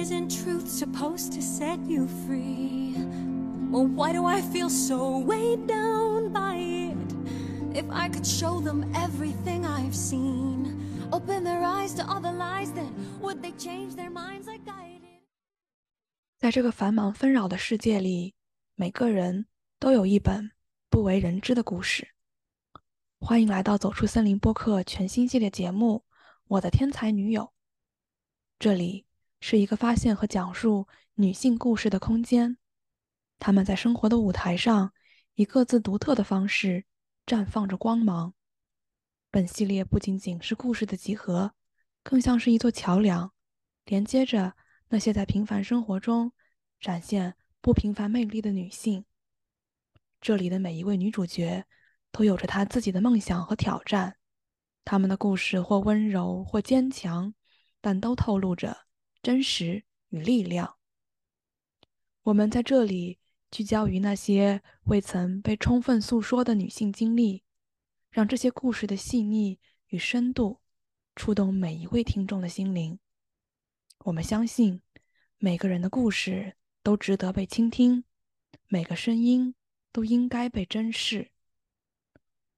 Isn't truth supposed to set you free? Well, why do I feel so weighed down by it? If I could show them everything I've seen, open their eyes to all the lies, then would they change their minds like I did? 在这个繁忙纷扰的世界里，每个人都有一本不为人知的故事。欢迎来到《走出森林》播客全新系列节目《我的天才女友》。这里是一个发现和讲述女性故事的空间，她们在生活的舞台上以各自独特的方式绽放着光芒。本系列不仅仅是故事的集合，更像是一座桥梁，连接着那些在平凡生活中展现不平凡魅力的女性。这里的每一位女主角都有着她自己的梦想和挑战，她们的故事或温柔或坚强。但都透露着真实与力量。我们在这里聚焦于那些未曾被充分诉说的女性经历，让这些故事的细腻与深度触动每一位听众的心灵。我们相信，每个人的故事都值得被倾听，每个声音都应该被珍视。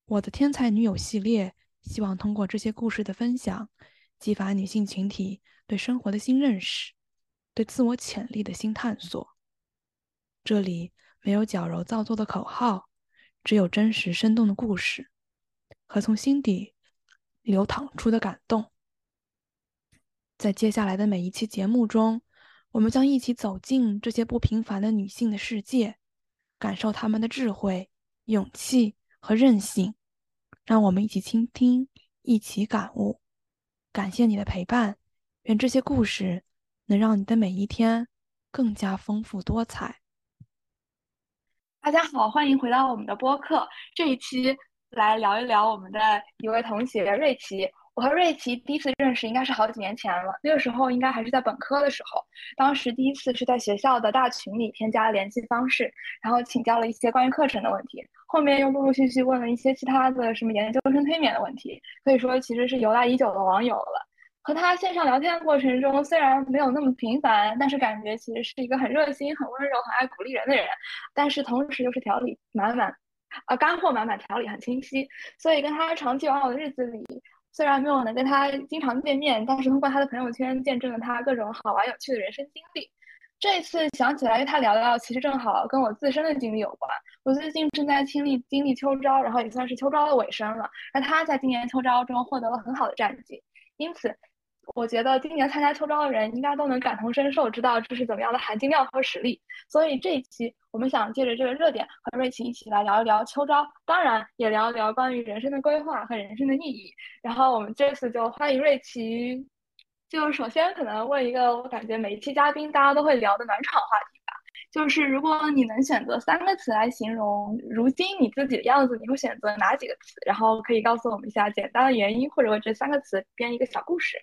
我的天才女友系列希望通过这些故事的分享。激发女性群体对生活的新认识，对自我潜力的新探索。这里没有矫揉造作的口号，只有真实生动的故事和从心底流淌出的感动。在接下来的每一期节目中，我们将一起走进这些不平凡的女性的世界，感受她们的智慧、勇气和韧性。让我们一起倾听，一起感悟。感谢你的陪伴，愿这些故事能让你的每一天更加丰富多彩。大家好，欢迎回到我们的播客。这一期来聊一聊我们的一位同学瑞奇。我和瑞奇第一次认识应该是好几年前了，那个时候应该还是在本科的时候。当时第一次是在学校的大群里添加联系方式，然后请教了一些关于课程的问题。后面又陆陆续续问了一些其他的什么研究生推免的问题，可以说其实是由来已久的网友了。和他线上聊天的过程中，虽然没有那么频繁，但是感觉其实是一个很热心、很温柔、很爱鼓励人的人。但是同时又是条理满满，啊，干货满满，条理很清晰。所以跟他长期往往的日子里。虽然没有能跟他经常见面，但是通过他的朋友圈见证了他各种好玩有趣的人生经历。这次想起来跟他聊聊，其实正好跟我自身的经历有关。我最近正在经历经历秋招，然后也算是秋招的尾声了。而他在今年秋招中获得了很好的战绩，因此。我觉得今年参加秋招的人应该都能感同身受，知道这是怎么样的含金量和实力。所以这一期我们想借着这个热点，和瑞奇一起来聊一聊秋招，当然也聊一聊关于人生的规划和人生的意义。然后我们这次就欢迎瑞奇，就首先可能问一个我感觉每一期嘉宾大家都会聊的暖场话题吧，就是如果你能选择三个词来形容如今你自己的样子，你会选择哪几个词？然后可以告诉我们一下简单的原因，或者为这三个词编一个小故事。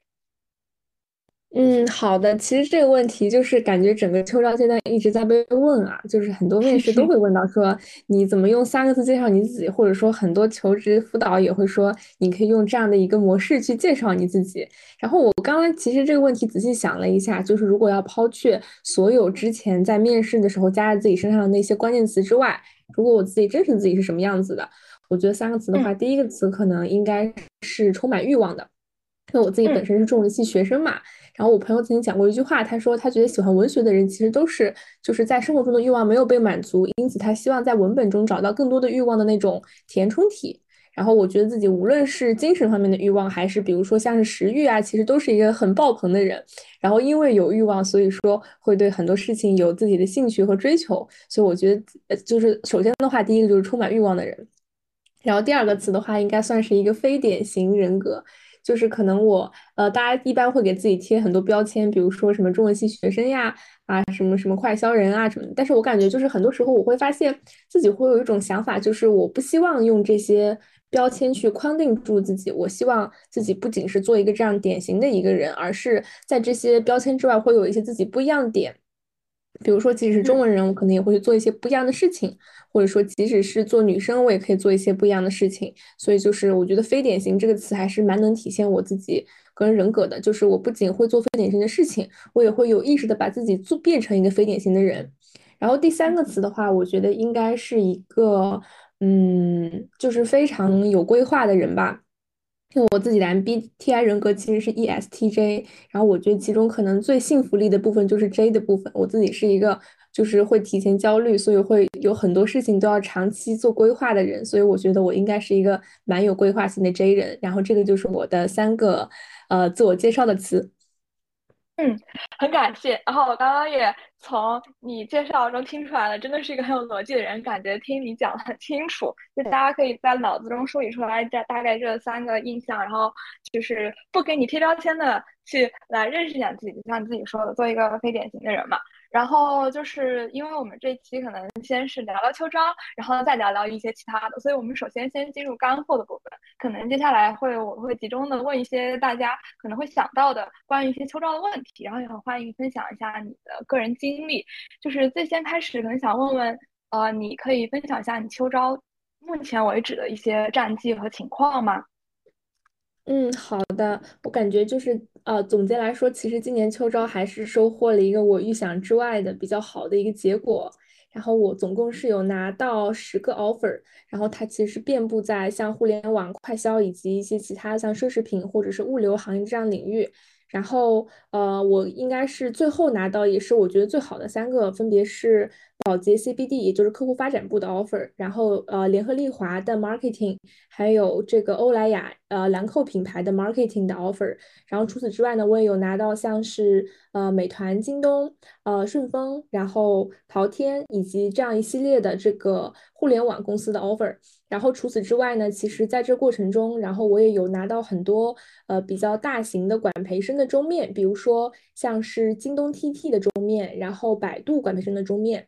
嗯，好的。其实这个问题就是感觉整个秋招阶段一直在被问啊，就是很多面试都会问到说你怎么用三个字介绍你自己，或者说很多求职辅导也会说你可以用这样的一个模式去介绍你自己。然后我刚刚其实这个问题仔细想了一下，就是如果要抛却所有之前在面试的时候加在自己身上的那些关键词之外，如果我自己真实自己是什么样子的，我觉得三个词的话，第一个词可能应该是充满欲望的，因为我自己本身是重文系学生嘛。然后我朋友曾经讲过一句话，他说他觉得喜欢文学的人其实都是就是在生活中的欲望没有被满足，因此他希望在文本中找到更多的欲望的那种填充体。然后我觉得自己无论是精神方面的欲望，还是比如说像是食欲啊，其实都是一个很爆棚的人。然后因为有欲望，所以说会对很多事情有自己的兴趣和追求。所以我觉得，就是首先的话，第一个就是充满欲望的人。然后第二个词的话，应该算是一个非典型人格。就是可能我呃，大家一般会给自己贴很多标签，比如说什么中文系学生呀，啊什么什么快销人啊什么。但是我感觉就是很多时候我会发现自己会有一种想法，就是我不希望用这些标签去框定住自己。我希望自己不仅是做一个这样典型的一个人，而是在这些标签之外会有一些自己不一样的点。比如说，即使是中文人，我可能也会去做一些不一样的事情，或者说，即使是做女生，我也可以做一些不一样的事情。所以，就是我觉得“非典型”这个词还是蛮能体现我自己个人人格的。就是我不仅会做非典型的事情，我也会有意识的把自己做变成一个非典型的人。然后第三个词的话，我觉得应该是一个，嗯，就是非常有规划的人吧。因为我自己的 MBTI 人格其实是 ESTJ，然后我觉得其中可能最幸福力的部分就是 J 的部分。我自己是一个就是会提前焦虑，所以会有很多事情都要长期做规划的人，所以我觉得我应该是一个蛮有规划性的 J 人。然后这个就是我的三个呃自我介绍的词。嗯，很感谢。然后我刚刚也从你介绍中听出来了，真的是一个很有逻辑的人。感觉听你讲的很清楚，就大家可以在脑子中梳理出来这大概这三个印象，然后就是不给你贴标签的去来认识一下自己，就像你自己说的，做一个非典型的人嘛。然后就是因为我们这期可能先是聊聊秋招，然后再聊聊一些其他的，所以我们首先先进入干货的部分。可能接下来会我会集中的问一些大家可能会想到的关于一些秋招的问题，然后也很欢迎分享一下你的个人经历。就是最先开始可能想问问，呃，你可以分享一下你秋招目前为止的一些战绩和情况吗？嗯，好的。我感觉就是，呃，总结来说，其实今年秋招还是收获了一个我预想之外的比较好的一个结果。然后我总共是有拿到十个 offer，然后它其实遍布在像互联网、快销以及一些其他像奢侈品或者是物流行业这样领域。然后，呃，我应该是最后拿到，也是我觉得最好的三个，分别是宝洁 CBD，也就是客户发展部的 offer，然后呃，联合利华的 marketing，还有这个欧莱雅呃兰蔻品牌的 marketing 的 offer。然后除此之外呢，我也有拿到像是呃美团、京东、呃顺丰，然后淘天以及这样一系列的这个互联网公司的 offer。然后除此之外呢，其实在这过程中，然后我也有拿到很多呃比较大型的管培生的桌面，比如说像是京东 TT 的桌面，然后百度管培生的桌面。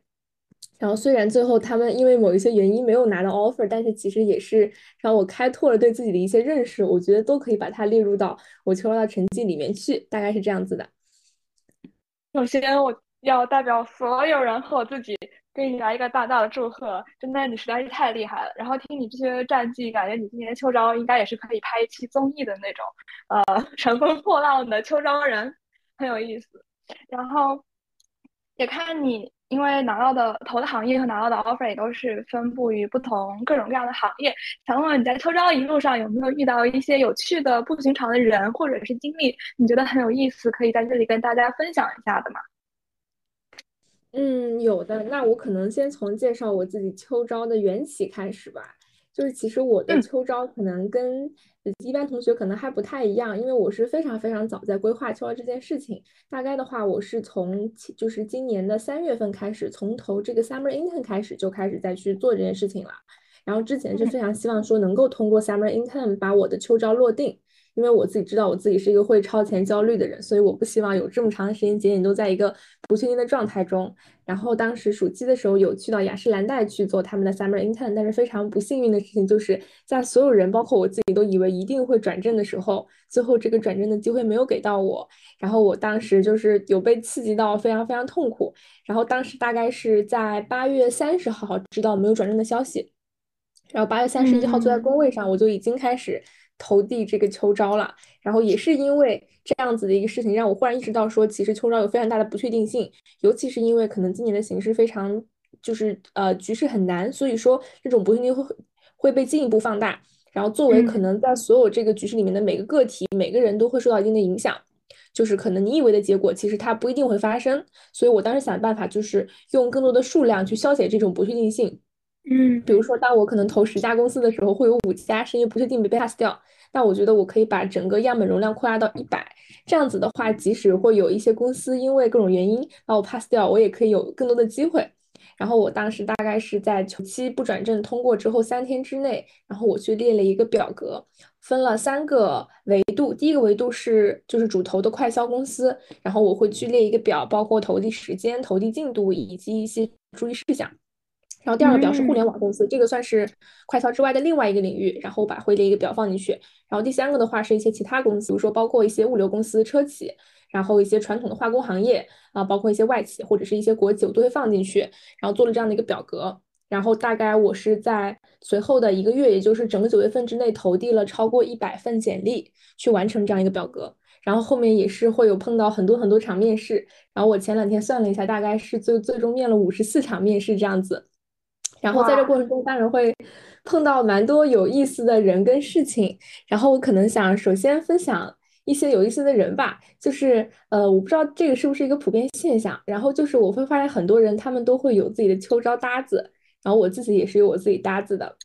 然后虽然最后他们因为某一些原因没有拿到 offer，但是其实也是让我开拓了对自己的一些认识，我觉得都可以把它列入到我秋招的成绩里面去，大概是这样子的。首先我要代表所有人和我自己。给你来一个大大的祝贺，真的你实在是太厉害了。然后听你这些战绩，感觉你今年秋招应该也是可以拍一期综艺的那种，呃，乘风破浪的秋招人，很有意思。然后也看你，因为拿到的投的行业和拿到的 offer 也都是分布于不同各种各样的行业。想问问你在秋招一路上有没有遇到一些有趣的不寻常的人或者是经历，你觉得很有意思，可以在这里跟大家分享一下的吗？嗯，有的。那我可能先从介绍我自己秋招的缘起开始吧。就是其实我的秋招可能跟一般同学可能还不太一样，因为我是非常非常早在规划秋招这件事情。大概的话，我是从就是今年的三月份开始，从投这个 summer intern 开始就开始再去做这件事情了。然后之前是非常希望说能够通过 summer intern 把我的秋招落定。因为我自己知道我自己是一个会超前焦虑的人，所以我不希望有这么长的时间节点都在一个不确定的状态中。然后当时暑期的时候有去到雅诗兰黛去做他们的 summer intern，但是非常不幸运的事情就是在所有人，包括我自己都以为一定会转正的时候，最后这个转正的机会没有给到我。然后我当时就是有被刺激到非常非常痛苦。然后当时大概是在八月三十号知道没有转正的消息，然后八月三十一号坐在工位上，我就已经开始。投递这个秋招了，然后也是因为这样子的一个事情，让我忽然意识到说，其实秋招有非常大的不确定性，尤其是因为可能今年的形势非常，就是呃局势很难，所以说这种不确定性会会被进一步放大。然后作为可能在所有这个局势里面的每个个体，每个人都会受到一定的影响，就是可能你以为的结果，其实它不一定会发生。所以我当时想的办法就是用更多的数量去消解这种不确定性。嗯，比如说，当我可能投十家公司的时候，会有五家是因为不确定被 pass 掉。那我觉得我可以把整个样本容量扩大到一百，这样子的话，即使会有一些公司因为各种原因把我 pass 掉，我也可以有更多的机会。然后我当时大概是在求期不转正通过之后三天之内，然后我去列了一个表格，分了三个维度。第一个维度是就是主投的快销公司，然后我会去列一个表，包括投递时间、投递进度以及一些注意事项。然后第二个表是互联网公司，这个算是快销之外的另外一个领域，然后把会列一个表放进去。然后第三个的话是一些其他公司，比如说包括一些物流公司、车企，然后一些传统的化工行业啊，包括一些外企或者是一些国企，我都会放进去，然后做了这样的一个表格。然后大概我是在随后的一个月，也就是整个九月份之内投递了超过一百份简历，去完成这样一个表格。然后后面也是会有碰到很多很多场面试。然后我前两天算了一下，大概是最最终面了五十四场面试这样子。然后在这过程中，当然会碰到蛮多有意思的人跟事情。然后我可能想首先分享一些有意思的人吧，就是呃，我不知道这个是不是一个普遍现象。然后就是我会发现很多人他们都会有自己的秋招搭子，然后我自己也是有我自己搭子的。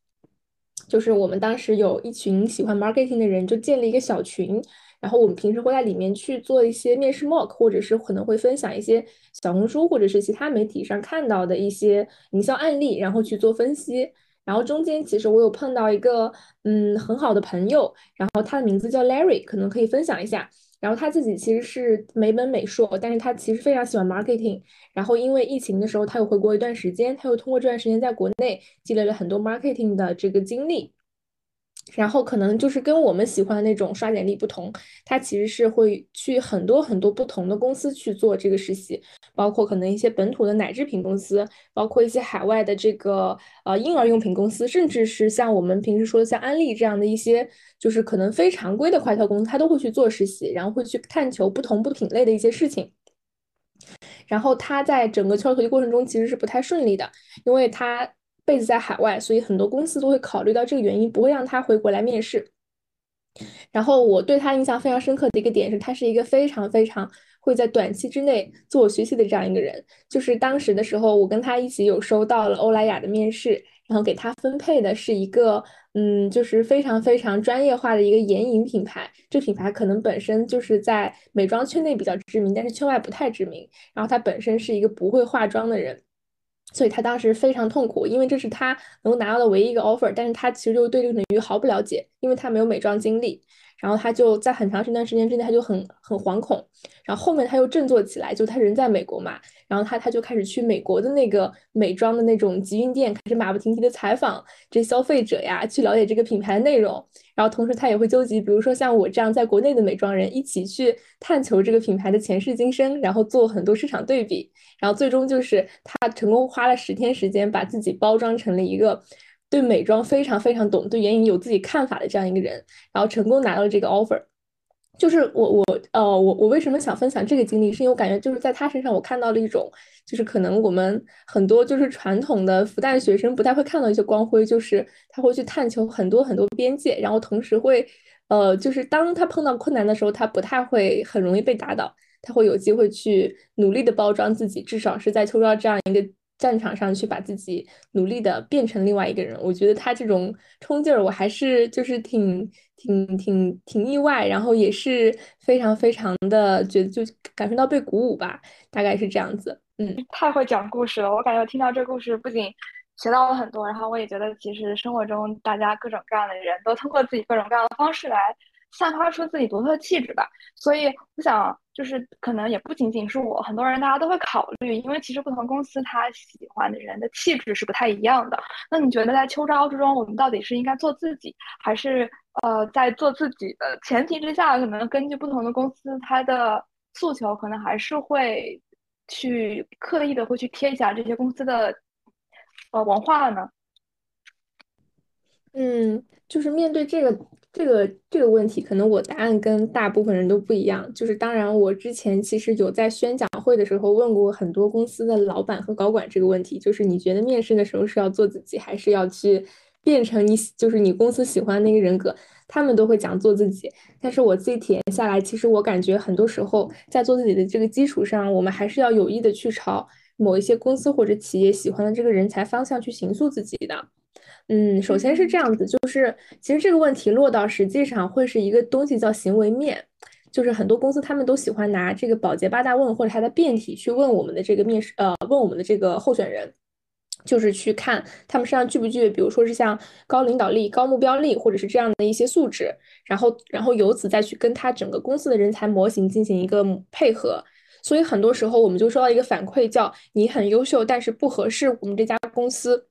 就是我们当时有一群喜欢 marketing 的人，就建了一个小群。然后我们平时会在里面去做一些面试 mock，或者是可能会分享一些小红书或者是其他媒体上看到的一些营销案例，然后去做分析。然后中间其实我有碰到一个嗯很好的朋友，然后他的名字叫 Larry，可能可以分享一下。然后他自己其实是美本美硕，但是他其实非常喜欢 marketing。然后因为疫情的时候他又回国一段时间，他又通过这段时间在国内积累了很多 marketing 的这个经历。然后可能就是跟我们喜欢的那种刷简历不同，他其实是会去很多很多不同的公司去做这个实习，包括可能一些本土的奶制品公司，包括一些海外的这个呃婴儿用品公司，甚至是像我们平时说的像安利这样的一些，就是可能非常规的快销公司，他都会去做实习，然后会去探求不同不品类的一些事情。然后他在整个秋招投递过程中其实是不太顺利的，因为他。辈子在海外，所以很多公司都会考虑到这个原因，不会让他回国来面试。然后我对他印象非常深刻的一个点是，他是一个非常非常会在短期之内自我学习的这样一个人。就是当时的时候，我跟他一起有收到了欧莱雅的面试，然后给他分配的是一个，嗯，就是非常非常专业化的一个眼影品牌。这品牌可能本身就是在美妆圈内比较知名，但是圈外不太知名。然后他本身是一个不会化妆的人。所以他当时非常痛苦，因为这是他能够拿到的唯一一个 offer，但是他其实就对这个领域毫不了解，因为他没有美妆经历。然后他就在很长一段时间之内，他就很很惶恐。然后后面他又振作起来，就他人在美国嘛，然后他他就开始去美国的那个美妆的那种集运店，开始马不停蹄的采访这消费者呀，去了解这个品牌的内容。然后同时他也会纠集，比如说像我这样在国内的美妆人，一起去探求这个品牌的前世今生，然后做很多市场对比。然后最终就是他成功花了十天时间，把自己包装成了一个。对美妆非常非常懂，对眼影有自己看法的这样一个人，然后成功拿到了这个 offer。就是我我呃我我为什么想分享这个经历，是因为我感觉就是在他身上我看到了一种，就是可能我们很多就是传统的复旦学生不太会看到一些光辉，就是他会去探求很多很多边界，然后同时会呃就是当他碰到困难的时候，他不太会很容易被打倒，他会有机会去努力的包装自己，至少是在秋招这样一个。战场上去把自己努力的变成另外一个人，我觉得他这种冲劲儿，我还是就是挺挺挺挺意外，然后也是非常非常的觉得就感受到被鼓舞吧，大概是这样子。嗯，太会讲故事了，我感觉听到这故事不仅学到了很多，然后我也觉得其实生活中大家各种各样的人都通过自己各种各样的方式来。散发出自己独特的气质吧，所以我想，就是可能也不仅仅是我，很多人大家都会考虑，因为其实不同公司他喜欢的人的气质是不太一样的。那你觉得在秋招之中，我们到底是应该做自己，还是呃在做自己的前提之下，可能根据不同的公司它的诉求，可能还是会去刻意的会去贴一下这些公司的呃文化呢？嗯，就是面对这个。这个这个问题，可能我答案跟大部分人都不一样。就是当然，我之前其实有在宣讲会的时候问过很多公司的老板和高管这个问题，就是你觉得面试的时候是要做自己，还是要去变成你就是你公司喜欢的那个人格？他们都会讲做自己。但是我自己体验下来，其实我感觉很多时候在做自己的这个基础上，我们还是要有意的去朝某一些公司或者企业喜欢的这个人才方向去形塑自己的。嗯，首先是这样子，就是其实这个问题落到实际上会是一个东西叫行为面，就是很多公司他们都喜欢拿这个保洁八大问或者它的变体去问我们的这个面试，呃，问我们的这个候选人，就是去看他们身上具不具备，比如说是像高领导力、高目标力，或者是这样的一些素质，然后然后由此再去跟他整个公司的人才模型进行一个配合。所以很多时候我们就收到一个反馈，叫你很优秀，但是不合适我们这家公司。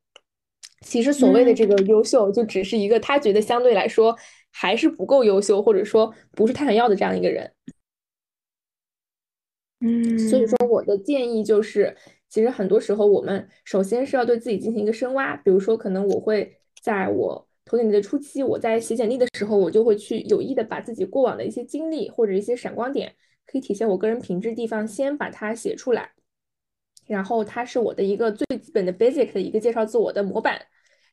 其实所谓的这个优秀，就只是一个他觉得相对来说还是不够优秀，或者说不是他想要的这样一个人。嗯，所以说我的建议就是，其实很多时候我们首先是要对自己进行一个深挖，比如说可能我会在我投简历的初期，我在写简历的时候，我就会去有意的把自己过往的一些经历或者一些闪光点，可以体现我个人品质地方，先把它写出来，然后它是我的一个最基本的 basic 的一个介绍自我的模板。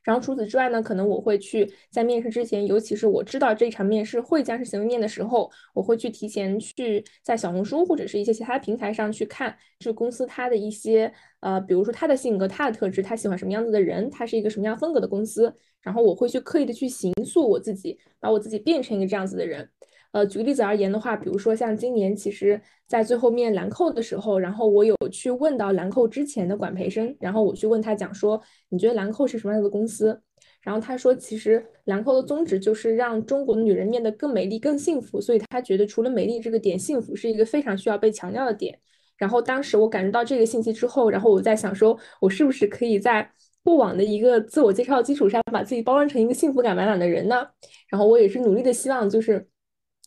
然后除此之外呢，可能我会去在面试之前，尤其是我知道这场面试会将是行为面的时候，我会去提前去在小红书或者是一些其他平台上去看，这公司它的一些呃，比如说他的性格、他的特质，他喜欢什么样子的人，他是一个什么样风格的公司，然后我会去刻意的去形塑我自己，把我自己变成一个这样子的人。呃，举个例子而言的话，比如说像今年，其实在最后面兰蔻的时候，然后我有去问到兰蔻之前的管培生，然后我去问他讲说，你觉得兰蔻是什么样的公司？然后他说，其实兰蔻的宗旨就是让中国的女人变得更美丽、更幸福，所以他觉得除了美丽这个点，幸福是一个非常需要被强调的点。然后当时我感觉到这个信息之后，然后我在想说，我是不是可以在过往的一个自我介绍基础上，把自己包装成一个幸福感满满的人呢？然后我也是努力的希望，就是。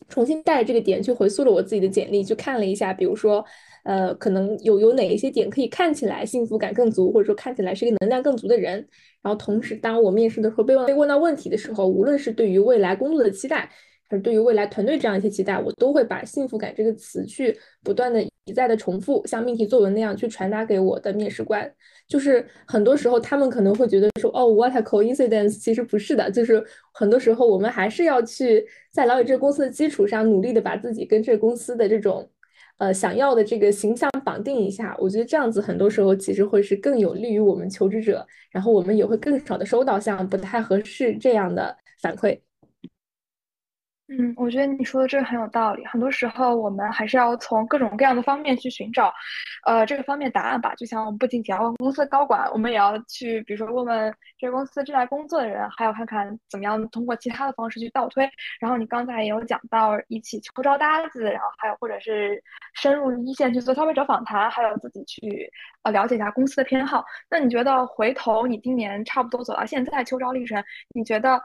重新带着这个点去回溯了我自己的简历，去看了一下，比如说，呃，可能有有哪一些点可以看起来幸福感更足，或者说看起来是一个能量更足的人。然后同时，当我面试的时候被问被问到问题的时候，无论是对于未来工作的期待，还是对于未来团队这样一些期待，我都会把幸福感这个词去不断的一再的重复，像命题作文那样去传达给我的面试官。就是很多时候他们可能会觉得说，哦，what a coincidence，其实不是的。就是很多时候我们还是要去在了解这个公司的基础上，努力的把自己跟这个公司的这种呃想要的这个形象绑定一下。我觉得这样子很多时候其实会是更有利于我们求职者，然后我们也会更少的收到像不太合适这样的反馈。嗯，我觉得你说的这个很有道理。很多时候，我们还是要从各种各样的方面去寻找，呃，这个方面答案吧。就像我们不仅仅要问公司的高管，我们也要去，比如说问问这个公司正在工作的人，还有看看怎么样通过其他的方式去倒推。然后你刚才也有讲到一起秋招搭子，然后还有或者是深入一线去做消费者访谈，还有自己去呃了解一下公司的偏好。那你觉得回头你今年差不多走到现在秋招历程，你觉得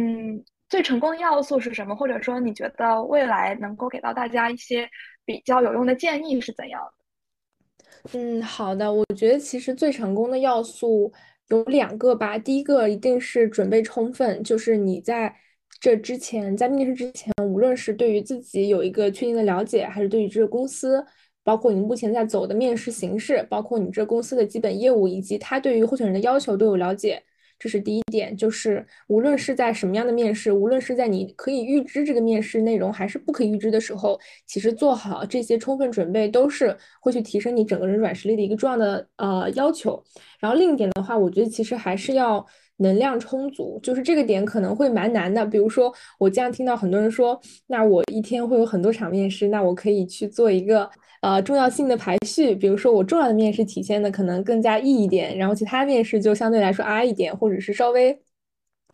嗯？最成功的要素是什么？或者说，你觉得未来能够给到大家一些比较有用的建议是怎样的？嗯，好的。我觉得其实最成功的要素有两个吧。第一个一定是准备充分，就是你在这之前，在面试之前，无论是对于自己有一个确定的了解，还是对于这个公司，包括你目前在走的面试形式，包括你这公司的基本业务，以及他对于候选人的要求都有了解。这是第一点，就是无论是在什么样的面试，无论是在你可以预知这个面试内容，还是不可预知的时候，其实做好这些充分准备，都是会去提升你整个人软实力的一个重要的呃要求。然后另一点的话，我觉得其实还是要。能量充足，就是这个点可能会蛮难的。比如说，我经常听到很多人说，那我一天会有很多场面试，那我可以去做一个呃重要性的排序。比如说，我重要的面试体现的可能更加 E 一点，然后其他面试就相对来说 I 一点，或者是稍微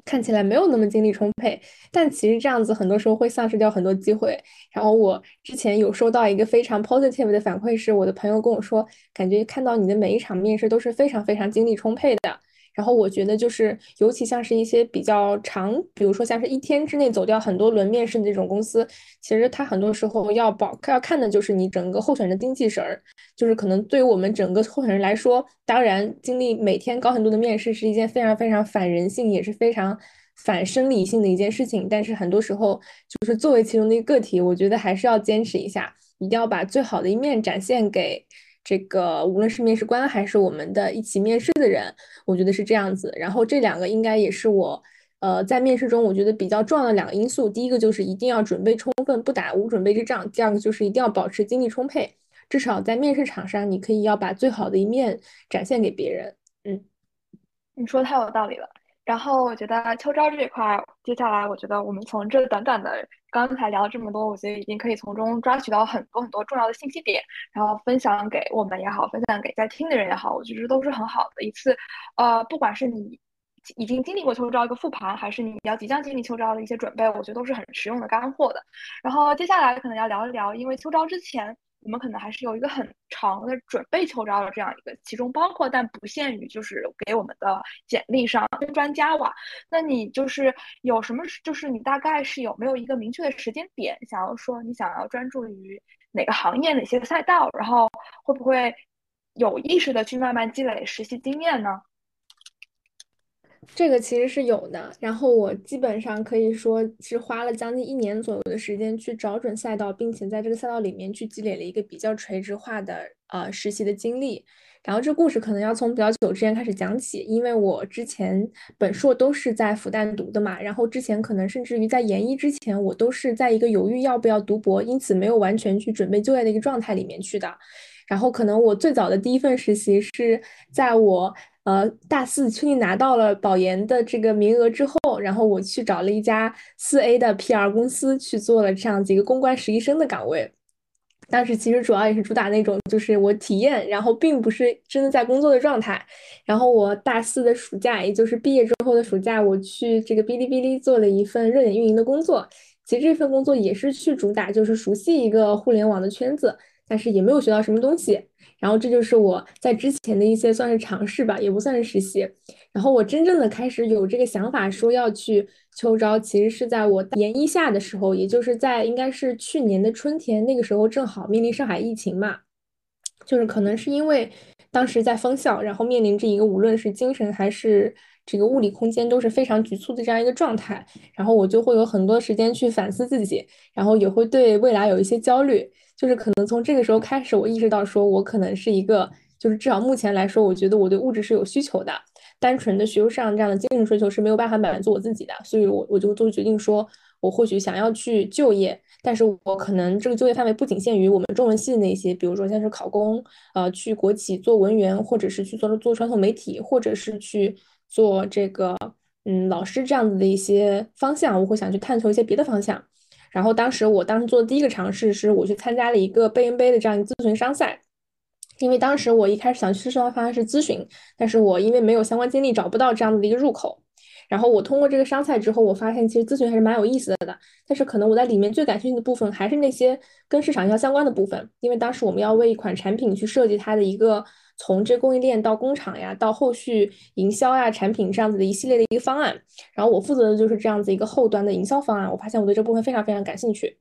看起来没有那么精力充沛。但其实这样子很多时候会丧失掉很多机会。然后我之前有收到一个非常 positive 的反馈，是我的朋友跟我说，感觉看到你的每一场面试都是非常非常精力充沛的。然后我觉得就是，尤其像是一些比较长，比如说像是一天之内走掉很多轮面试的这种公司，其实它很多时候要保要看的就是你整个候选人的精气神儿。就是可能对于我们整个候选人来说，当然经历每天高很多的面试是一件非常非常反人性，也是非常反生理性的一件事情。但是很多时候，就是作为其中的一个个体，我觉得还是要坚持一下，一定要把最好的一面展现给。这个无论是面试官还是我们的一起面试的人，我觉得是这样子。然后这两个应该也是我，呃，在面试中我觉得比较重要的两个因素。第一个就是一定要准备充分，不打无准备之仗；第二个就是一定要保持精力充沛，至少在面试场上，你可以要把最好的一面展现给别人。嗯，你说的太有道理了。然后我觉得秋招这一块，接下来我觉得我们从这短短的刚才聊了这么多，我觉得已经可以从中抓取到很多很多重要的信息点，然后分享给我们也好，分享给在听的人也好，我觉得都是很好的一次。呃，不管是你已经经历过秋招一个复盘，还是你要即将经历秋招的一些准备，我觉得都是很实用的干货的。然后接下来可能要聊一聊，因为秋招之前。我们可能还是有一个很长的准备秋招的这样一个，其中包括但不限于就是给我们的简历上跟专家哇。那你就是有什么，就是你大概是有没有一个明确的时间点，想要说你想要专注于哪个行业、哪些赛道，然后会不会有意识的去慢慢积累实习经验呢？这个其实是有的，然后我基本上可以说是花了将近一年左右的时间去找准赛道，并且在这个赛道里面去积累了一个比较垂直化的呃实习的经历。然后这故事可能要从比较久之前开始讲起，因为我之前本硕都是在复旦读的嘛，然后之前可能甚至于在研一之前，我都是在一个犹豫要不要读博，因此没有完全去准备就业的一个状态里面去的。然后可能我最早的第一份实习是在我。呃，大四确定拿到了保研的这个名额之后，然后我去找了一家四 A 的 PR 公司去做了这样子一个公关实习生的岗位。当时其实主要也是主打那种，就是我体验，然后并不是真的在工作的状态。然后我大四的暑假，也就是毕业之后的暑假，我去这个哔哩哔哩做了一份热点运营的工作。其实这份工作也是去主打，就是熟悉一个互联网的圈子，但是也没有学到什么东西。然后这就是我在之前的一些算是尝试吧，也不算是实习。然后我真正的开始有这个想法说要去秋招，其实是在我研一下的时候，也就是在应该是去年的春天，那个时候正好面临上海疫情嘛，就是可能是因为当时在封校，然后面临着一个无论是精神还是这个物理空间都是非常局促的这样一个状态，然后我就会有很多时间去反思自己，然后也会对未来有一些焦虑。就是可能从这个时候开始，我意识到说，我可能是一个，就是至少目前来说，我觉得我对物质是有需求的，单纯的学术上这样的精神追求是没有办法满足我自己的，所以我我就做决定说，我或许想要去就业，但是我可能这个就业范围不仅限于我们中文系的那些，比如说像是考公，呃，去国企做文员，或者是去做做传统媒体，或者是去做这个嗯老师这样子的一些方向，我会想去探求一些别的方向。然后当时我当时做的第一个尝试是，我去参加了一个贝恩杯的这样一个咨询商赛，因为当时我一开始想去的方向是咨询，但是我因为没有相关经历，找不到这样的一个入口。然后我通过这个商赛之后，我发现其实咨询还是蛮有意思的。但是可能我在里面最感兴趣的部分还是那些跟市场营销相关的部分，因为当时我们要为一款产品去设计它的一个从这供应链到工厂呀，到后续营销呀、产品这样子的一系列的一个方案。然后我负责的就是这样子一个后端的营销方案。我发现我对这部分非常非常感兴趣。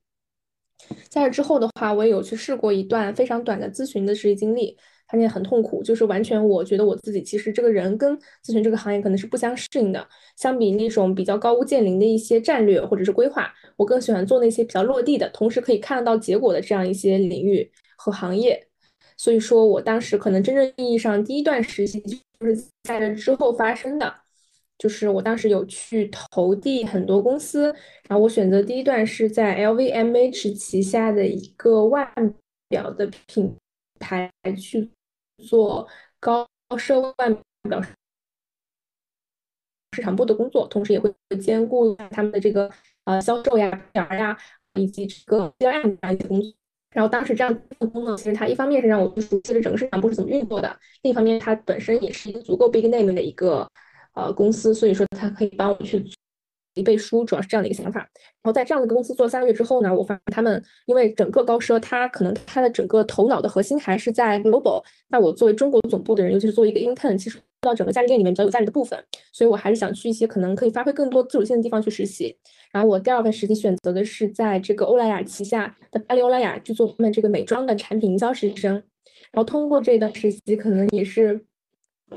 在这之后的话，我也有去试过一段非常短的咨询的实习经历。发现很痛苦，就是完全我觉得我自己其实这个人跟咨询这个行业可能是不相适应的。相比那种比较高屋建瓴的一些战略或者是规划，我更喜欢做那些比较落地的，同时可以看得到结果的这样一些领域和行业。所以说我当时可能真正意义上第一段实习就是在这之后发生的，就是我当时有去投递很多公司，然后我选择第一段是在 LVMH 旗下的一个腕表的品牌去。做高奢腕表市场部的工作，同时也会兼顾他们的这个呃销售呀、PR 呀，以及这个 CRM 这样一些工作。然后当时这样的功能，其实它一方面是让我去熟悉了整个市场部是怎么运作的，另一方面它本身也是一个足够 big name 的一个呃公司，所以说它可以帮我去。背书主要是这样的一个想法，然后在这样的公司做三个月之后呢，我发现他们因为整个高奢，它可能它的整个头脑的核心还是在 global。那我作为中国总部的人，尤其是作为一个 intern，其实到整个价值链里面比较有价值的部分，所以我还是想去一些可能可以发挥更多自主性的地方去实习。然后我第二份实习选择的是在这个欧莱雅旗下的巴黎欧莱雅去做他们这个美妆的产品营销实习生。然后通过这一段实习，可能也是。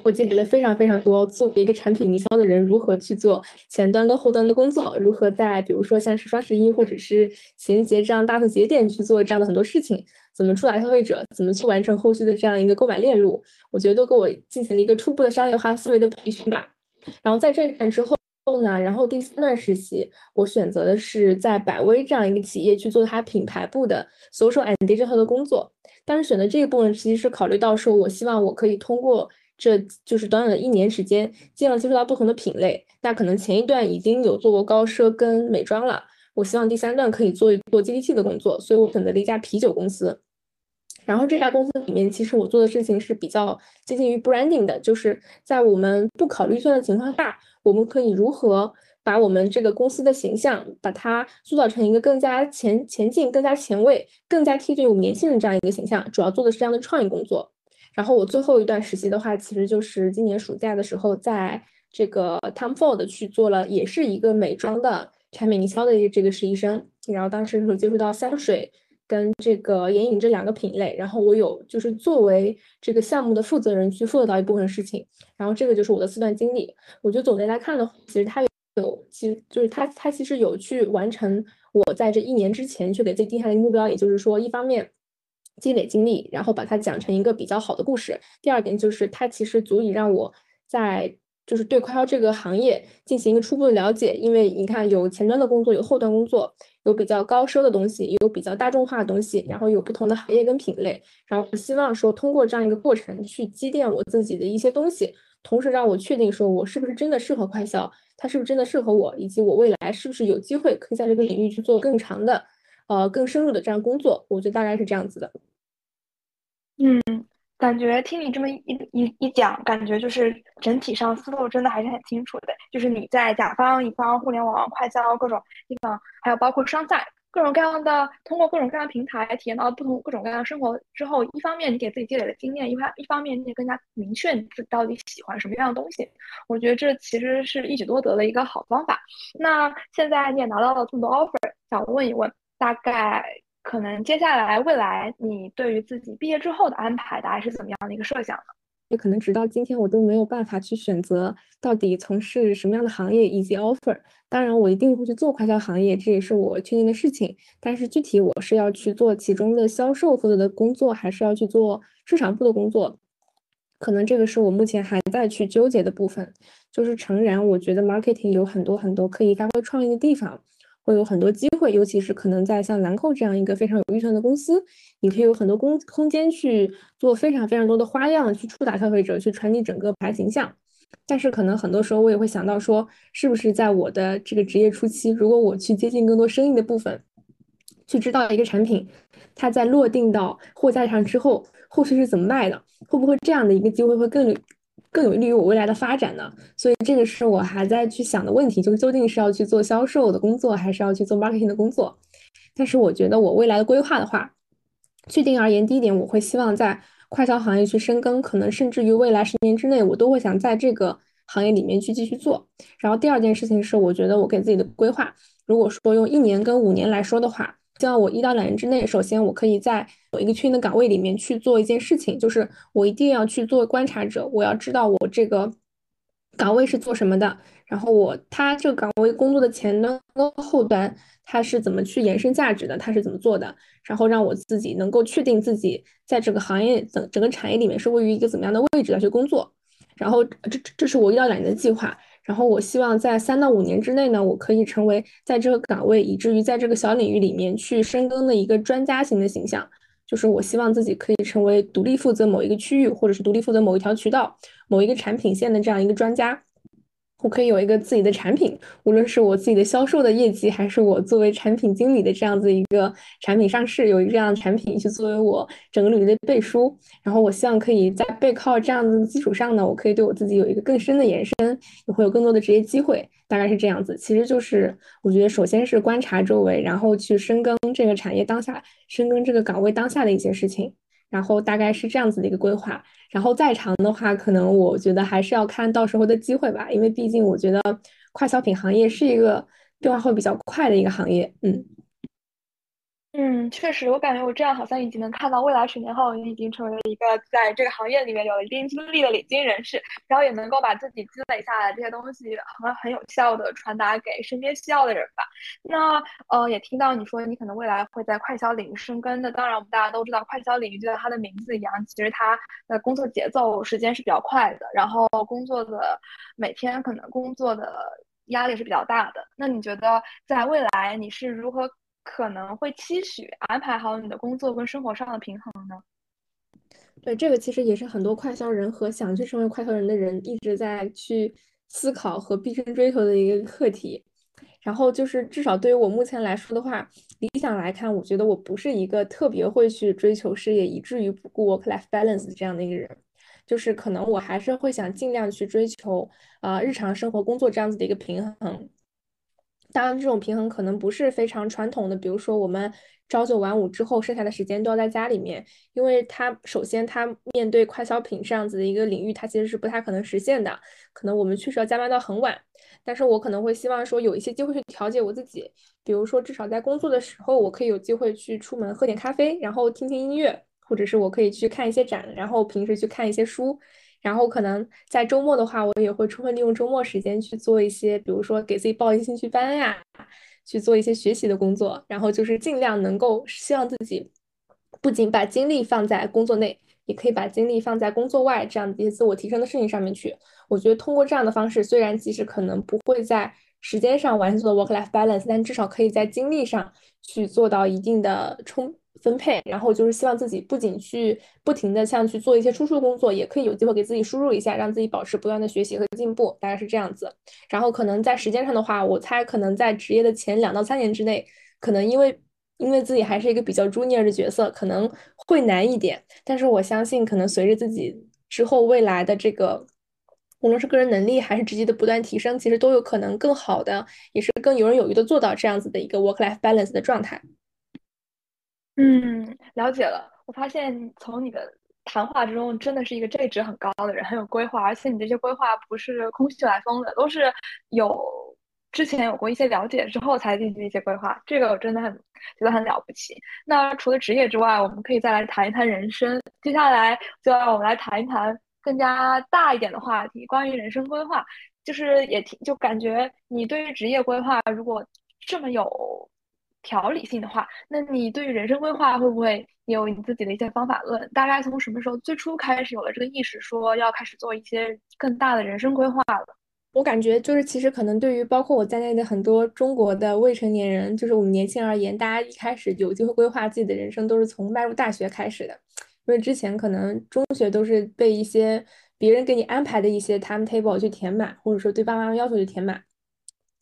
我积累了非常非常多，作为一个产品营销的人，如何去做前端跟后端的工作，如何在比如说像是双十一或者是情人节这样大的节点去做这样的很多事情，怎么触达消费者，怎么去完成后续的这样一个购买链路，我觉得都给我进行了一个初步的商业化思维的培训吧。然后在这一段之后呢，然后第三段实习，我选择的是在百威这样一个企业去做它品牌部的 social and digital 的工作。当时选择这一部分，其实是考虑到说我希望我可以通过。这就是短短的一年时间，尽量接触到不同的品类。那可能前一段已经有做过高奢跟美妆了，我希望第三段可以做一做接地气的工作，所以我选择了一家啤酒公司。然后这家公司里面，其实我做的事情是比较接近于 branding 的，就是在我们不考虑预算的情况下，我们可以如何把我们这个公司的形象，把它塑造成一个更加前前进、更加前卫、更加贴近我们年轻人这样一个形象。主要做的是这样的创意工作。然后我最后一段实习的话，其实就是今年暑假的时候，在这个 Tom Ford 去做了，也是一个美妆的产品营销的这个实习生。然后当时有接触到香水。跟这个眼影这两个品类，然后我有就是作为这个项目的负责人去负责到一部分事情，然后这个就是我的四段经历。我觉得总结来看的话，其实他有，其实就是他他其实有去完成我在这一年之前去给自己定下的目标，也就是说，一方面积累经历，然后把它讲成一个比较好的故事；第二点就是它其实足以让我在。就是对快销这个行业进行一个初步的了解，因为你看有前端的工作，有后端工作，有比较高奢的东西，有比较大众化的东西，然后有不同的行业跟品类，然后希望说通过这样一个过程去积淀我自己的一些东西，同时让我确定说我是不是真的适合快销，它是不是真的适合我，以及我未来是不是有机会可以在这个领域去做更长的，呃更深入的这样工作，我觉得大概是这样子的。嗯。感觉听你这么一一一讲，感觉就是整体上思路真的还是很清楚的。就是你在甲方、乙方、互联网、快销各种地方，还有包括商赛，各种各样的通过各种各样的平台体验到不同各种各样的生活之后，一方面你给自己积累了经验，一方一方面你也更加明确你自己到底喜欢什么样的东西。我觉得这其实是一举多得的一个好方法。那现在你也拿到了这么多 offer，想问一问，大概？可能接下来未来你对于自己毕业之后的安排大概是怎么样的一个设想呢？也可能直到今天我都没有办法去选择到底从事什么样的行业以及 offer。当然，我一定会去做快销行业，这也是我确定的事情。但是具体我是要去做其中的销售负责的工作，还是要去做市场部的工作，可能这个是我目前还在去纠结的部分。就是诚然，我觉得 marketing 有很多很多可以发挥创意的地方。会有很多机会，尤其是可能在像兰蔻这样一个非常有预算的公司，你可以有很多空空间去做非常非常多的花样，去触达消费者，去传递整个品牌形象。但是可能很多时候我也会想到说，是不是在我的这个职业初期，如果我去接近更多生意的部分，去知道一个产品，它在落定到货架上之后，后续是怎么卖的，会不会这样的一个机会会更？更有利于我未来的发展呢，所以这个是我还在去想的问题，就是究竟是要去做销售的工作，还是要去做 marketing 的工作？但是我觉得我未来的规划的话，确定而言，第一点我会希望在快销行业去深耕，可能甚至于未来十年之内，我都会想在这个行业里面去继续做。然后第二件事情是，我觉得我给自己的规划，如果说用一年跟五年来说的话。希望我一到两年之内，首先我可以在某一个区域的岗位里面去做一件事情，就是我一定要去做观察者，我要知道我这个岗位是做什么的，然后我他这个岗位工作的前端跟后端，他是怎么去延伸价值的，他是怎么做的，然后让我自己能够确定自己在这个行业整整个产业里面是位于一个怎么样的位置来去工作，然后这这是我一到两年的计划。然后我希望在三到五年之内呢，我可以成为在这个岗位，以至于在这个小领域里面去深耕的一个专家型的形象。就是我希望自己可以成为独立负责某一个区域，或者是独立负责某一条渠道、某一个产品线的这样一个专家。我可以有一个自己的产品，无论是我自己的销售的业绩，还是我作为产品经理的这样子一个产品上市，有一个这样的产品去作为我整个履历的背书。然后我希望可以在背靠这样子的基础上呢，我可以对我自己有一个更深的延伸，也会有更多的职业机会，大概是这样子。其实就是我觉得，首先是观察周围，然后去深耕这个产业当下，深耕这个岗位当下的一些事情。然后大概是这样子的一个规划，然后再长的话，可能我觉得还是要看到时候的机会吧，因为毕竟我觉得快消品行业是一个变化会比较快的一个行业，嗯。嗯，确实，我感觉我这样好像已经能看到未来十年后，你已经成为了一个在这个行业里面有一定经历的领军人士，然后也能够把自己积累下来这些东西很很有效的传达给身边需要的人吧。那呃，也听到你说你可能未来会在快销领域深耕的。当然，我们大家都知道，快销领域就像它的名字一样，其实它的工作节奏时间是比较快的，然后工作的每天可能工作的压力是比较大的。那你觉得在未来你是如何？可能会期许安排好你的工作跟生活上的平衡呢？对，这个其实也是很多快销人和想去成为快销人的人一直在去思考和毕生追求的一个课题。然后就是，至少对于我目前来说的话，理想来看，我觉得我不是一个特别会去追求事业，以至于不顾 work-life balance 这样的一个人。就是可能我还是会想尽量去追求啊日常生活工作这样子的一个平衡。当然，这种平衡可能不是非常传统的，比如说我们朝九晚五之后，剩下的时间都要在家里面，因为它首先它面对快消品这样子的一个领域，它其实是不太可能实现的，可能我们确实要加班到很晚。但是我可能会希望说有一些机会去调节我自己，比如说至少在工作的时候，我可以有机会去出门喝点咖啡，然后听听音乐，或者是我可以去看一些展，然后平时去看一些书。然后可能在周末的话，我也会充分利用周末时间去做一些，比如说给自己报一些兴趣班呀，去做一些学习的工作。然后就是尽量能够希望自己不仅把精力放在工作内，也可以把精力放在工作外这样的一些自我提升的事情上面去。我觉得通过这样的方式，虽然即使可能不会在时间上完全做 work-life balance，但至少可以在精力上去做到一定的充。分配，然后就是希望自己不仅去不停的像去做一些输出工作，也可以有机会给自己输入一下，让自己保持不断的学习和进步，大概是这样子。然后可能在时间上的话，我猜可能在职业的前两到三年之内，可能因为因为自己还是一个比较 junior 的角色，可能会难一点。但是我相信，可能随着自己之后未来的这个，无论是个人能力还是职级的不断提升，其实都有可能更好的，也是更游刃有余的做到这样子的一个 work-life balance 的状态。嗯，了解了。我发现从你的谈话之中，真的是一个这值很高的人，很有规划，而且你这些规划不是空穴来风的，都是有之前有过一些了解之后才进行一些规划。这个我真的很觉得很了不起。那除了职业之外，我们可以再来谈一谈人生。接下来就让我们来谈一谈更加大一点的话题，关于人生规划。就是也挺就感觉你对于职业规划，如果这么有。条理性的话，那你对于人生规划会不会有你自己的一些方法论？大概从什么时候最初开始有了这个意识，说要开始做一些更大的人生规划了？我感觉就是，其实可能对于包括我在内的很多中国的未成年人，就是我们年轻人而言，大家一开始有机会规划自己的人生，都是从迈入大学开始的。因为之前可能中学都是被一些别人给你安排的一些 timetable 去填满，或者说对爸妈妈要求去填满。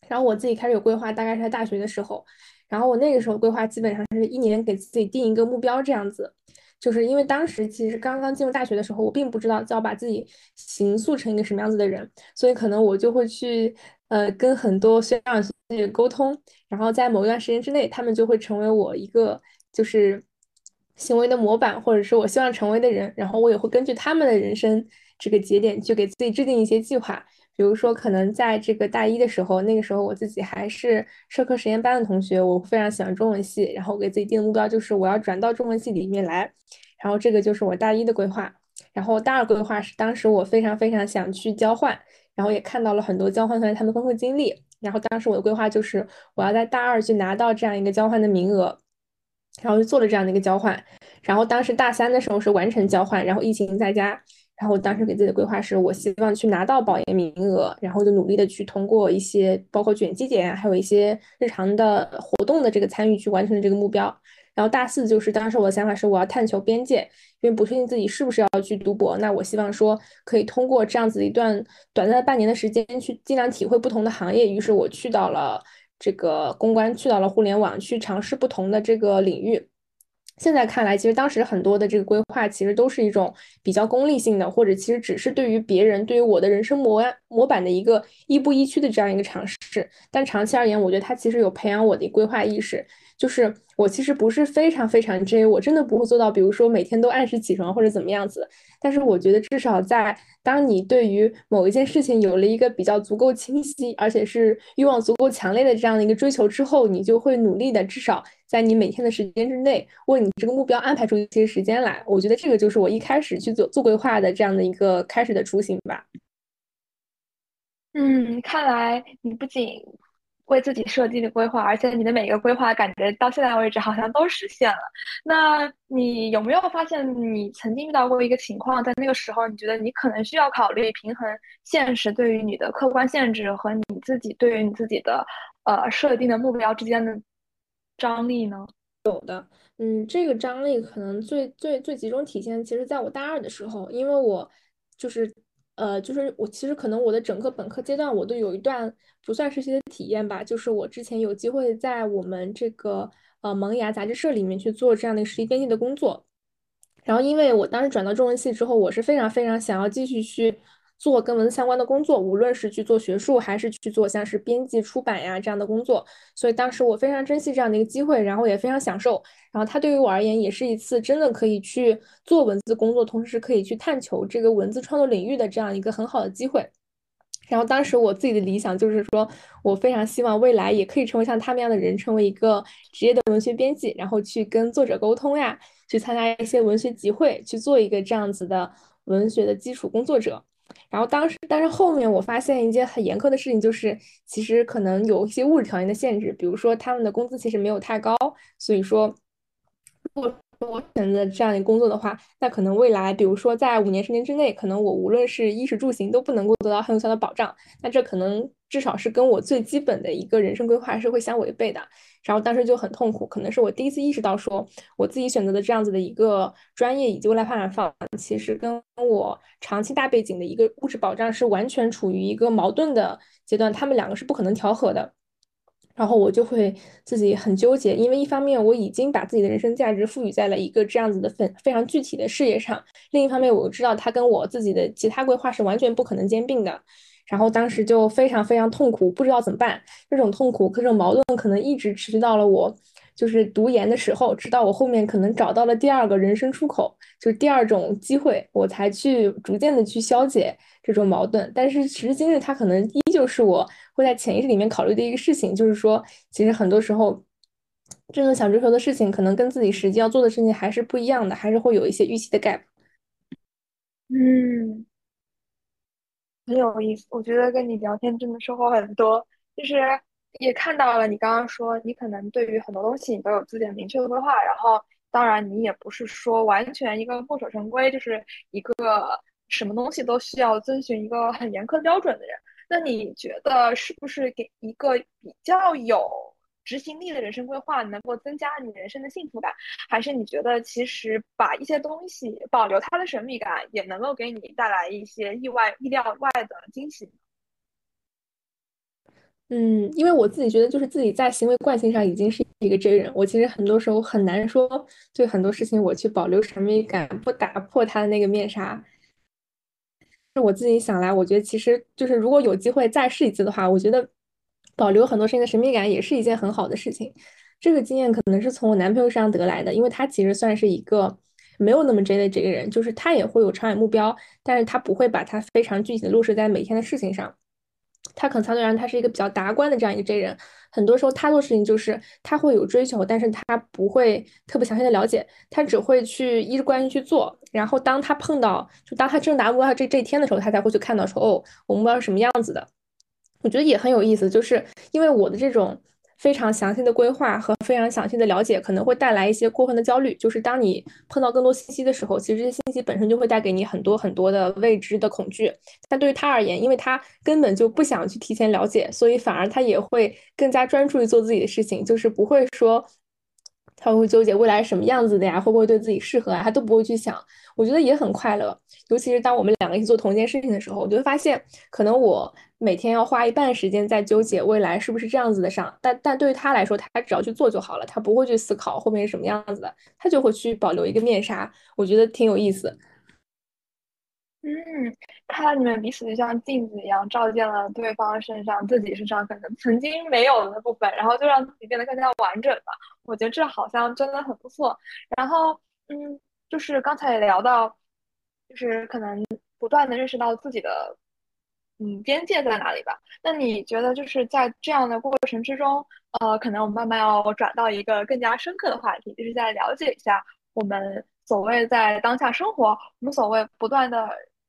然后我自己开始有规划，大概是在大学的时候。然后我那个时候规划基本上是一年给自己定一个目标这样子，就是因为当时其实刚刚进入大学的时候，我并不知道要把自己形塑成一个什么样子的人，所以可能我就会去呃跟很多学长学姐沟通，然后在某一段时间之内，他们就会成为我一个就是行为的模板，或者是我希望成为的人，然后我也会根据他们的人生这个节点去给自己制定一些计划。比如说，可能在这个大一的时候，那个时候我自己还是社科实验班的同学，我非常喜欢中文系，然后给自己定的目标就是我要转到中文系里面来，然后这个就是我大一的规划。然后大二规划是当时我非常非常想去交换，然后也看到了很多交换团他们丰富经历，然后当时我的规划就是我要在大二去拿到这样一个交换的名额，然后就做了这样的一个交换，然后当时大三的时候是完成交换，然后疫情在家。然后当时给自己的规划是，我希望去拿到保研名额，然后就努力的去通过一些包括卷积点，还有一些日常的活动的这个参与去完成这个目标。然后大四就是当时我的想法是，我要探求边界，因为不确定自己是不是要去读博，那我希望说可以通过这样子一段短暂的半年的时间去尽量体会不同的行业。于是我去到了这个公关，去到了互联网，去尝试不同的这个领域。现在看来，其实当时很多的这个规划，其实都是一种比较功利性的，或者其实只是对于别人、对于我的人生模模板的一个亦步亦趋的这样一个尝试。但长期而言，我觉得它其实有培养我的规划意识。就是我其实不是非常非常 J，我真的不会做到，比如说每天都按时起床或者怎么样子。但是我觉得至少在当你对于某一件事情有了一个比较足够清晰，而且是欲望足够强烈的这样的一个追求之后，你就会努力的，至少在你每天的时间之内，为你这个目标安排出一些时间来。我觉得这个就是我一开始去做做规划的这样的一个开始的雏形吧。嗯，看来你不仅。为自己设计的规划，而且你的每个规划感觉到现在为止好像都实现了。那你有没有发现，你曾经遇到过一个情况，在那个时候，你觉得你可能需要考虑平衡现实对于你的客观限制和你自己对于你自己的呃设定的目标之间的张力呢？有的，嗯，这个张力可能最最最集中体现，其实在我大二的时候，因为我就是。呃，就是我其实可能我的整个本科阶段，我都有一段不算实习的体验吧，就是我之前有机会在我们这个呃萌芽杂志社里面去做这样的实习编辑的工作。然后因为我当时转到中文系之后，我是非常非常想要继续去做跟文字相关的工作，无论是去做学术，还是去做像是编辑、出版呀这样的工作。所以当时我非常珍惜这样的一个机会，然后也非常享受。然后它对于我而言，也是一次真的可以去做文字工作，同时可以去探求这个文字创作领域的这样一个很好的机会。然后当时我自己的理想就是说，我非常希望未来也可以成为像他们一样的人，成为一个职业的文学编辑，然后去跟作者沟通呀，去参加一些文学集会，去做一个这样子的文学的基础工作者。然后当时，但是后面我发现一件很严苛的事情，就是其实可能有一些物质条件的限制，比如说他们的工资其实没有太高，所以说，如果我选择这样的工作的话，那可能未来，比如说在五年、十年之内，可能我无论是衣食住行都不能够得到很有效的保障。那这可能至少是跟我最基本的一个人生规划是会相违背的。然后当时就很痛苦，可能是我第一次意识到，说我自己选择的这样子的一个专业以及未来发展方向其实跟我长期大背景的一个物质保障是完全处于一个矛盾的阶段，他们两个是不可能调和的。然后我就会自己很纠结，因为一方面我已经把自己的人生价值赋予在了一个这样子的非非常具体的事业上，另一方面我知道它跟我自己的其他规划是完全不可能兼并的。然后当时就非常非常痛苦，不知道怎么办。这种痛苦，这种矛盾可能一直持续到了我就是读研的时候，直到我后面可能找到了第二个人生出口，就是第二种机会，我才去逐渐的去消解这种矛盾。但是时至今日，它可能依旧是我会在潜意识里面考虑的一个事情，就是说，其实很多时候，真正想追求的事情，可能跟自己实际要做的事情还是不一样的，还是会有一些预期的 gap。嗯。很有意思，我觉得跟你聊天真的收获很多，就是也看到了你刚刚说你可能对于很多东西你都有自己的明确的规划，然后当然你也不是说完全一个墨守成规，就是一个什么东西都需要遵循一个很严苛标准的人。那你觉得是不是给一个比较有？执行力的人生规划能够增加你人生的幸福感，还是你觉得其实把一些东西保留它的神秘感，也能够给你带来一些意外、意料外的惊喜？嗯，因为我自己觉得，就是自己在行为惯性上已经是一个 J 人，我其实很多时候很难说对很多事情我去保留神秘感，不打破它的那个面纱。是我自己想来，我觉得其实就是如果有机会再试一次的话，我觉得。保留很多事情的神秘感也是一件很好的事情。这个经验可能是从我男朋友身上得来的，因为他其实算是一个没有那么 J 的这个人，就是他也会有长远目标，但是他不会把它非常具体的落实在每天的事情上。他可能相对而言，他是一个比较达观的这样一个 J 人。很多时候他做事情就是他会有追求，但是他不会特别详细的了解，他只会去依着关系去做。然后当他碰到，就当他真达目标这这一天的时候，他才会去看到说，哦，我目标是什么样子的。我觉得也很有意思，就是因为我的这种非常详细的规划和非常详细的了解，可能会带来一些过分的焦虑。就是当你碰到更多信息的时候，其实这些信息本身就会带给你很多很多的未知的恐惧。但对于他而言，因为他根本就不想去提前了解，所以反而他也会更加专注于做自己的事情，就是不会说他会纠结未来是什么样子的呀，会不会对自己适合啊，他都不会去想。我觉得也很快乐，尤其是当我们两个一起做同一件事情的时候，我就会发现，可能我。每天要花一半时间在纠结未来是不是这样子的上，但但对于他来说，他只要去做就好了，他不会去思考后面是什么样子的，他就会去保留一个面纱，我觉得挺有意思。嗯，看来你们彼此就像镜子一样，照见了对方身上、自己身上可能曾经没有的部分，然后就让自己变得更加完整吧。我觉得这好像真的很不错。然后，嗯，就是刚才也聊到，就是可能不断的认识到自己的。嗯，边界在哪里吧？那你觉得就是在这样的过程之中，呃，可能我们慢慢要转到一个更加深刻的话题，就是在了解一下我们所谓在当下生活，我们所谓不断的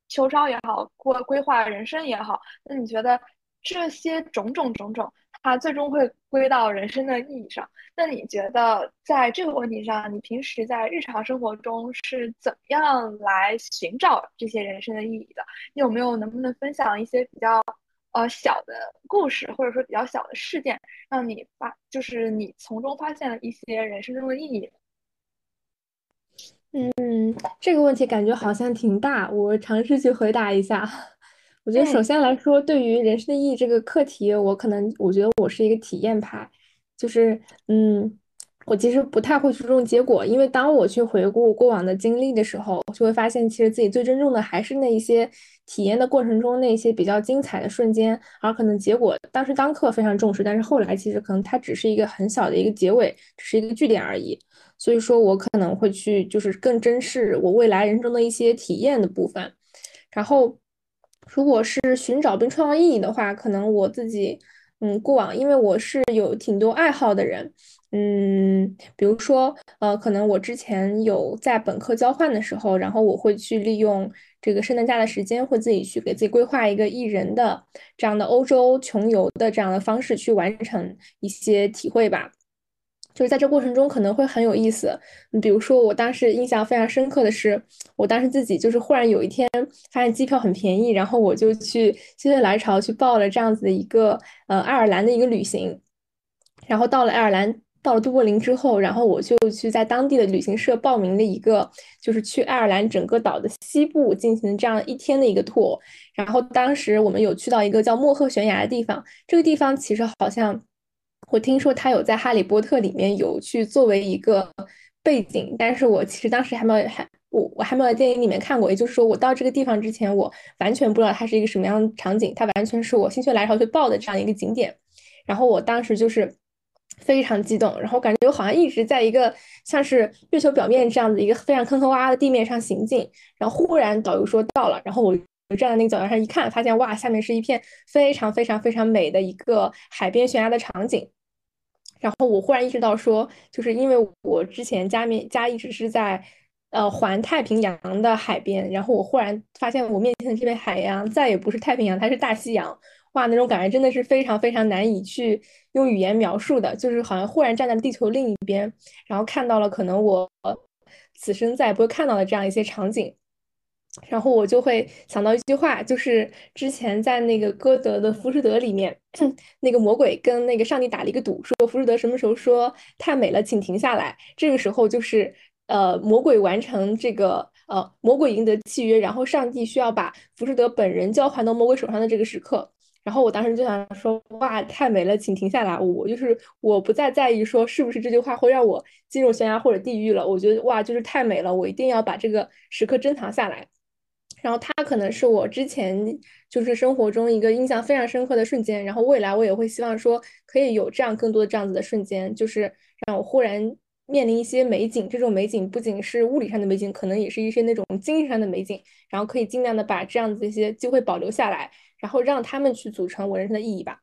秋招也好，规规划人生也好，那你觉得这些种种种种？它最终会归到人生的意义上。那你觉得在这个问题上，你平时在日常生活中是怎么样来寻找这些人生的意义的？你有没有能不能分享一些比较呃小的故事，或者说比较小的事件，让你发就是你从中发现了一些人生中的意义？嗯，这个问题感觉好像挺大，我尝试去回答一下。我觉得首先来说，对于人生的意义这个课题，我可能我觉得我是一个体验派，就是嗯，我其实不太会注重结果，因为当我去回顾过往的经历的时候，就会发现，其实自己最珍重的还是那一些体验的过程中那些比较精彩的瞬间，而可能结果当时当刻非常重视，但是后来其实可能它只是一个很小的一个结尾，只是一个句点而已。所以说我可能会去就是更珍视我未来人生的一些体验的部分。然后，如果是寻找并创造意义的话，可能我自己，嗯，过往因为我是有挺多爱好的人。嗯，比如说，呃，可能我之前有在本科交换的时候，然后我会去利用这个圣诞假的时间，会自己去给自己规划一个一人的这样的欧洲穷游的这样的方式去完成一些体会吧。就是在这过程中可能会很有意思。比如说，我当时印象非常深刻的是，我当时自己就是忽然有一天发现机票很便宜，然后我就去心血来潮去报了这样子的一个呃爱尔兰的一个旅行，然后到了爱尔兰。到了都柏林之后，然后我就去在当地的旅行社报名了一个，就是去爱尔兰整个岛的西部进行这样一天的一个 tour。然后当时我们有去到一个叫莫赫悬崖的地方，这个地方其实好像我听说他有在《哈利波特》里面有去作为一个背景，但是我其实当时还没有还我我还没有在电影里面看过，也就是说我到这个地方之前，我完全不知道它是一个什么样的场景，它完全是我心血来潮去报的这样一个景点。然后我当时就是。非常激动，然后感觉我好像一直在一个像是月球表面这样子一个非常坑坑洼洼的地面上行进，然后忽然导游说到了，然后我站在那个走廊上一看，发现哇，下面是一片非常非常非常美的一个海边悬崖的场景，然后我忽然意识到说，就是因为我之前家面家一直是在呃环太平洋的海边，然后我忽然发现我面前的这片海洋再也不是太平洋，它是大西洋。哇，那种感觉真的是非常非常难以去用语言描述的，就是好像忽然站在地球另一边，然后看到了可能我此生再也不会看到的这样一些场景，然后我就会想到一句话，就是之前在那个歌德的《浮士德》里面，那个魔鬼跟那个上帝打了一个赌，说浮士德什么时候说太美了，请停下来。这个时候就是呃，魔鬼完成这个呃，魔鬼赢得契约，然后上帝需要把浮士德本人交还到魔鬼手上的这个时刻。然后我当时就想说，哇，太美了，请停下来。我就是我不再在意说是不是这句话会让我进入悬崖或者地狱了。我觉得哇，就是太美了，我一定要把这个时刻珍藏下来。然后它可能是我之前就是生活中一个印象非常深刻的瞬间。然后未来我也会希望说可以有这样更多的这样子的瞬间，就是让我忽然面临一些美景。这种美景不仅是物理上的美景，可能也是一些那种精神上的美景。然后可以尽量的把这样子一些机会保留下来。然后让他们去组成我人生的意义吧。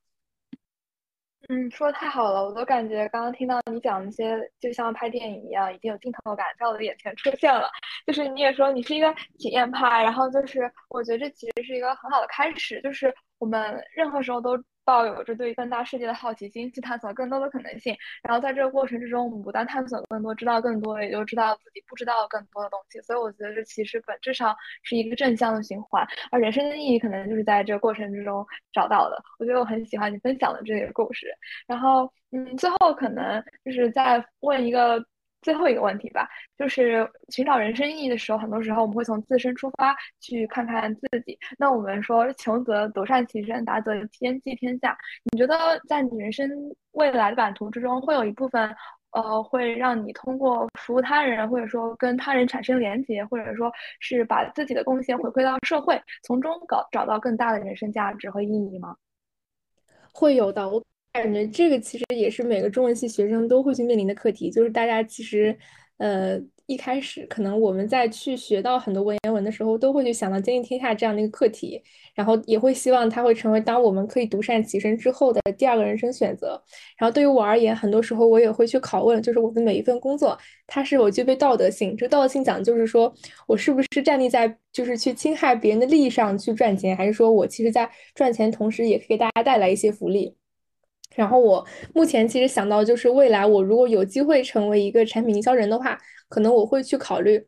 嗯，说的太好了，我都感觉刚刚听到你讲那些，就像拍电影一样，已经有镜头感在我的眼前出现了。就是你也说你是一个体验派，然后就是我觉得这其实是一个很好的开始，就是我们任何时候都。抱有着对于更大世界的好奇心，去探索更多的可能性。然后在这个过程之中，我们不断探索更多，知道更多，也就知道自己不知道更多的东西。所以我觉得这其实本质上是一个正向的循环，而人生的意义可能就是在这个过程之中找到的。我觉得我很喜欢你分享的这个故事。然后，嗯，最后可能就是再问一个。最后一个问题吧，就是寻找人生意义的时候，很多时候我们会从自身出发去看看自己。那我们说，穷则独善其身，达则兼济天下。你觉得在你人生未来的版图之中，会有一部分，呃，会让你通过服务他人，或者说跟他人产生连结，或者说是把自己的贡献回馈到社会，从中搞找到更大的人生价值和意义吗？会有的，我。感觉这个其实也是每个中文系学生都会去面临的课题，就是大家其实，呃，一开始可能我们在去学到很多文言文的时候，都会去想到兼济天下这样的一个课题，然后也会希望它会成为当我们可以独善其身之后的第二个人生选择。然后对于我而言，很多时候我也会去拷问，就是我的每一份工作，它是否具备道德性？这道德性讲就是说我是不是站立在就是去侵害别人的利益上去赚钱，还是说我其实在赚钱同时也可以给大家带来一些福利？然后我目前其实想到，就是未来我如果有机会成为一个产品营销人的话，可能我会去考虑，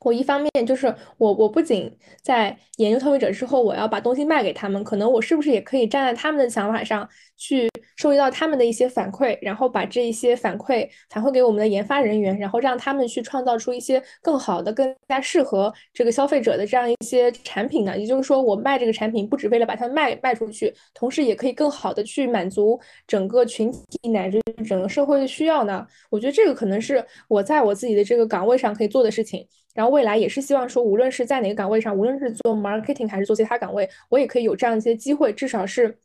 我一方面就是我，我不仅在研究消费者之后，我要把东西卖给他们，可能我是不是也可以站在他们的想法上去收集到他们的一些反馈，然后把这一些反馈反馈给我们的研发人员，然后让他们去创造出一些更好的、更加适合这个消费者的这样一些产品呢？也就是说，我卖这个产品不只为了把它卖卖出去，同时也可以更好的去满足整个群体乃至整个社会的需要呢？我觉得这个可能是我在我自己的这个岗位上可以做的事情。然后未来也是希望说，无论是在哪个岗位上，无论是做 marketing 还是做其他岗位，我也可以有这样一些机会，至少是。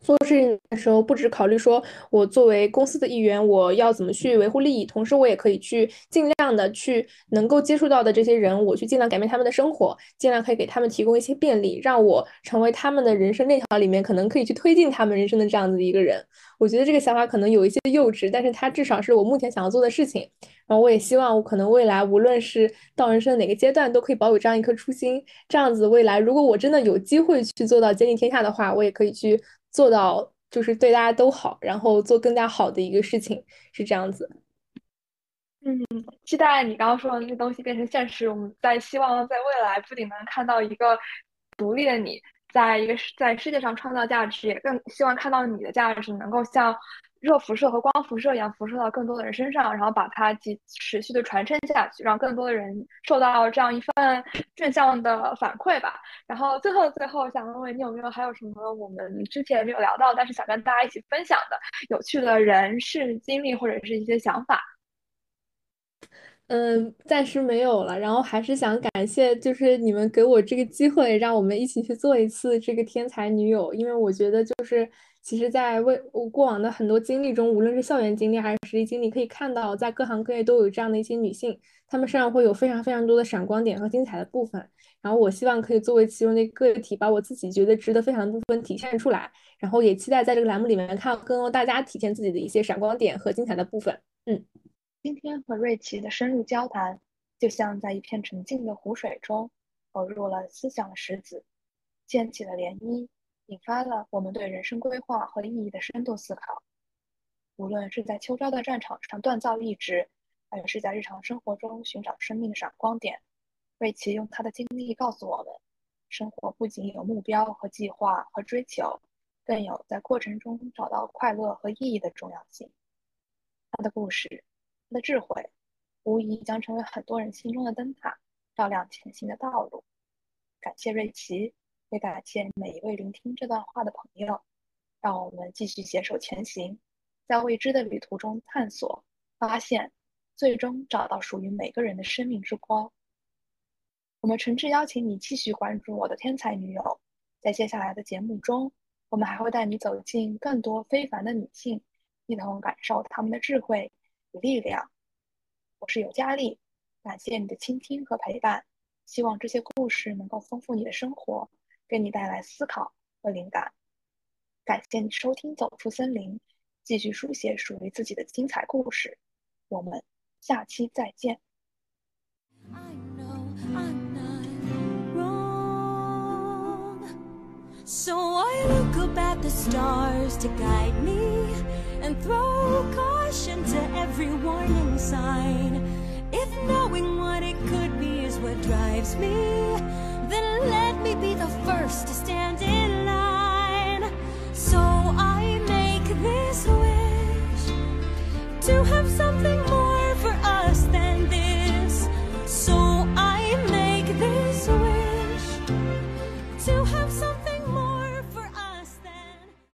做事情的时候，不只考虑说我作为公司的一员，我要怎么去维护利益，同时我也可以去尽量的去能够接触到的这些人，我去尽量改变他们的生活，尽量可以给他们提供一些便利，让我成为他们的人生链条里面可能可以去推进他们人生的这样子的一个人。我觉得这个想法可能有一些幼稚，但是它至少是我目前想要做的事情。然后我也希望，我可能未来无论是到人生哪个阶段，都可以保有这样一颗初心。这样子未来，如果我真的有机会去做到兼济天下的话，我也可以去。做到就是对大家都好，然后做更加好的一个事情，是这样子。嗯，期待你刚刚说的那些东西变成现实。我们在希望在未来不仅能看到一个独立的你，在一个在世界上创造价值，也更希望看到你的价值能够像。热辐射和光辐射一样辐射到更多的人身上，然后把它继持续的传承下去，让更多的人受到这样一份正向的反馈吧。然后最后最后想问问你有没有还有什么我们之前没有聊到，但是想跟大家一起分享的有趣的人事经历或者是一些想法？嗯，暂时没有了。然后还是想感谢，就是你们给我这个机会，让我们一起去做一次这个天才女友，因为我觉得就是。其实，在未过往的很多经历中，无论是校园经历还是实习经历，可以看到，在各行各业都有这样的一些女性，她们身上会有非常非常多的闪光点和精彩的部分。然后，我希望可以作为其中的个体，把我自己觉得值得分享的部分体现出来。然后，也期待在这个栏目里面看到更多大家体现自己的一些闪光点和精彩的部分。嗯，今天和瑞奇的深入交谈，就像在一片纯净的湖水中投入了思想的石子，溅起了涟漪。引发了我们对人生规划和意义的深度思考。无论是在秋招的战场上锻造意志，还是在日常生活中寻找生命的闪光点，瑞奇用他的经历告诉我们：生活不仅有目标和计划和追求，更有在过程中找到快乐和意义的重要性。他的故事，他的智慧，无疑将成为很多人心中的灯塔，照亮前行的道路。感谢瑞奇。也感谢每一位聆听这段话的朋友，让我们继续携手前行，在未知的旅途中探索、发现，最终找到属于每个人的生命之光。我们诚挚邀请你继续关注我的天才女友，在接下来的节目中，我们还会带你走进更多非凡的女性，一同感受她们的智慧与力量。我是尤佳丽，感谢你的倾听和陪伴，希望这些故事能够丰富你的生活。给你带来思考和灵感。感谢你收听《走出森林》，继续书写属于自己的精彩故事。我们下期再见。Then let me be the first to stand in line. So I make this wish to have something more.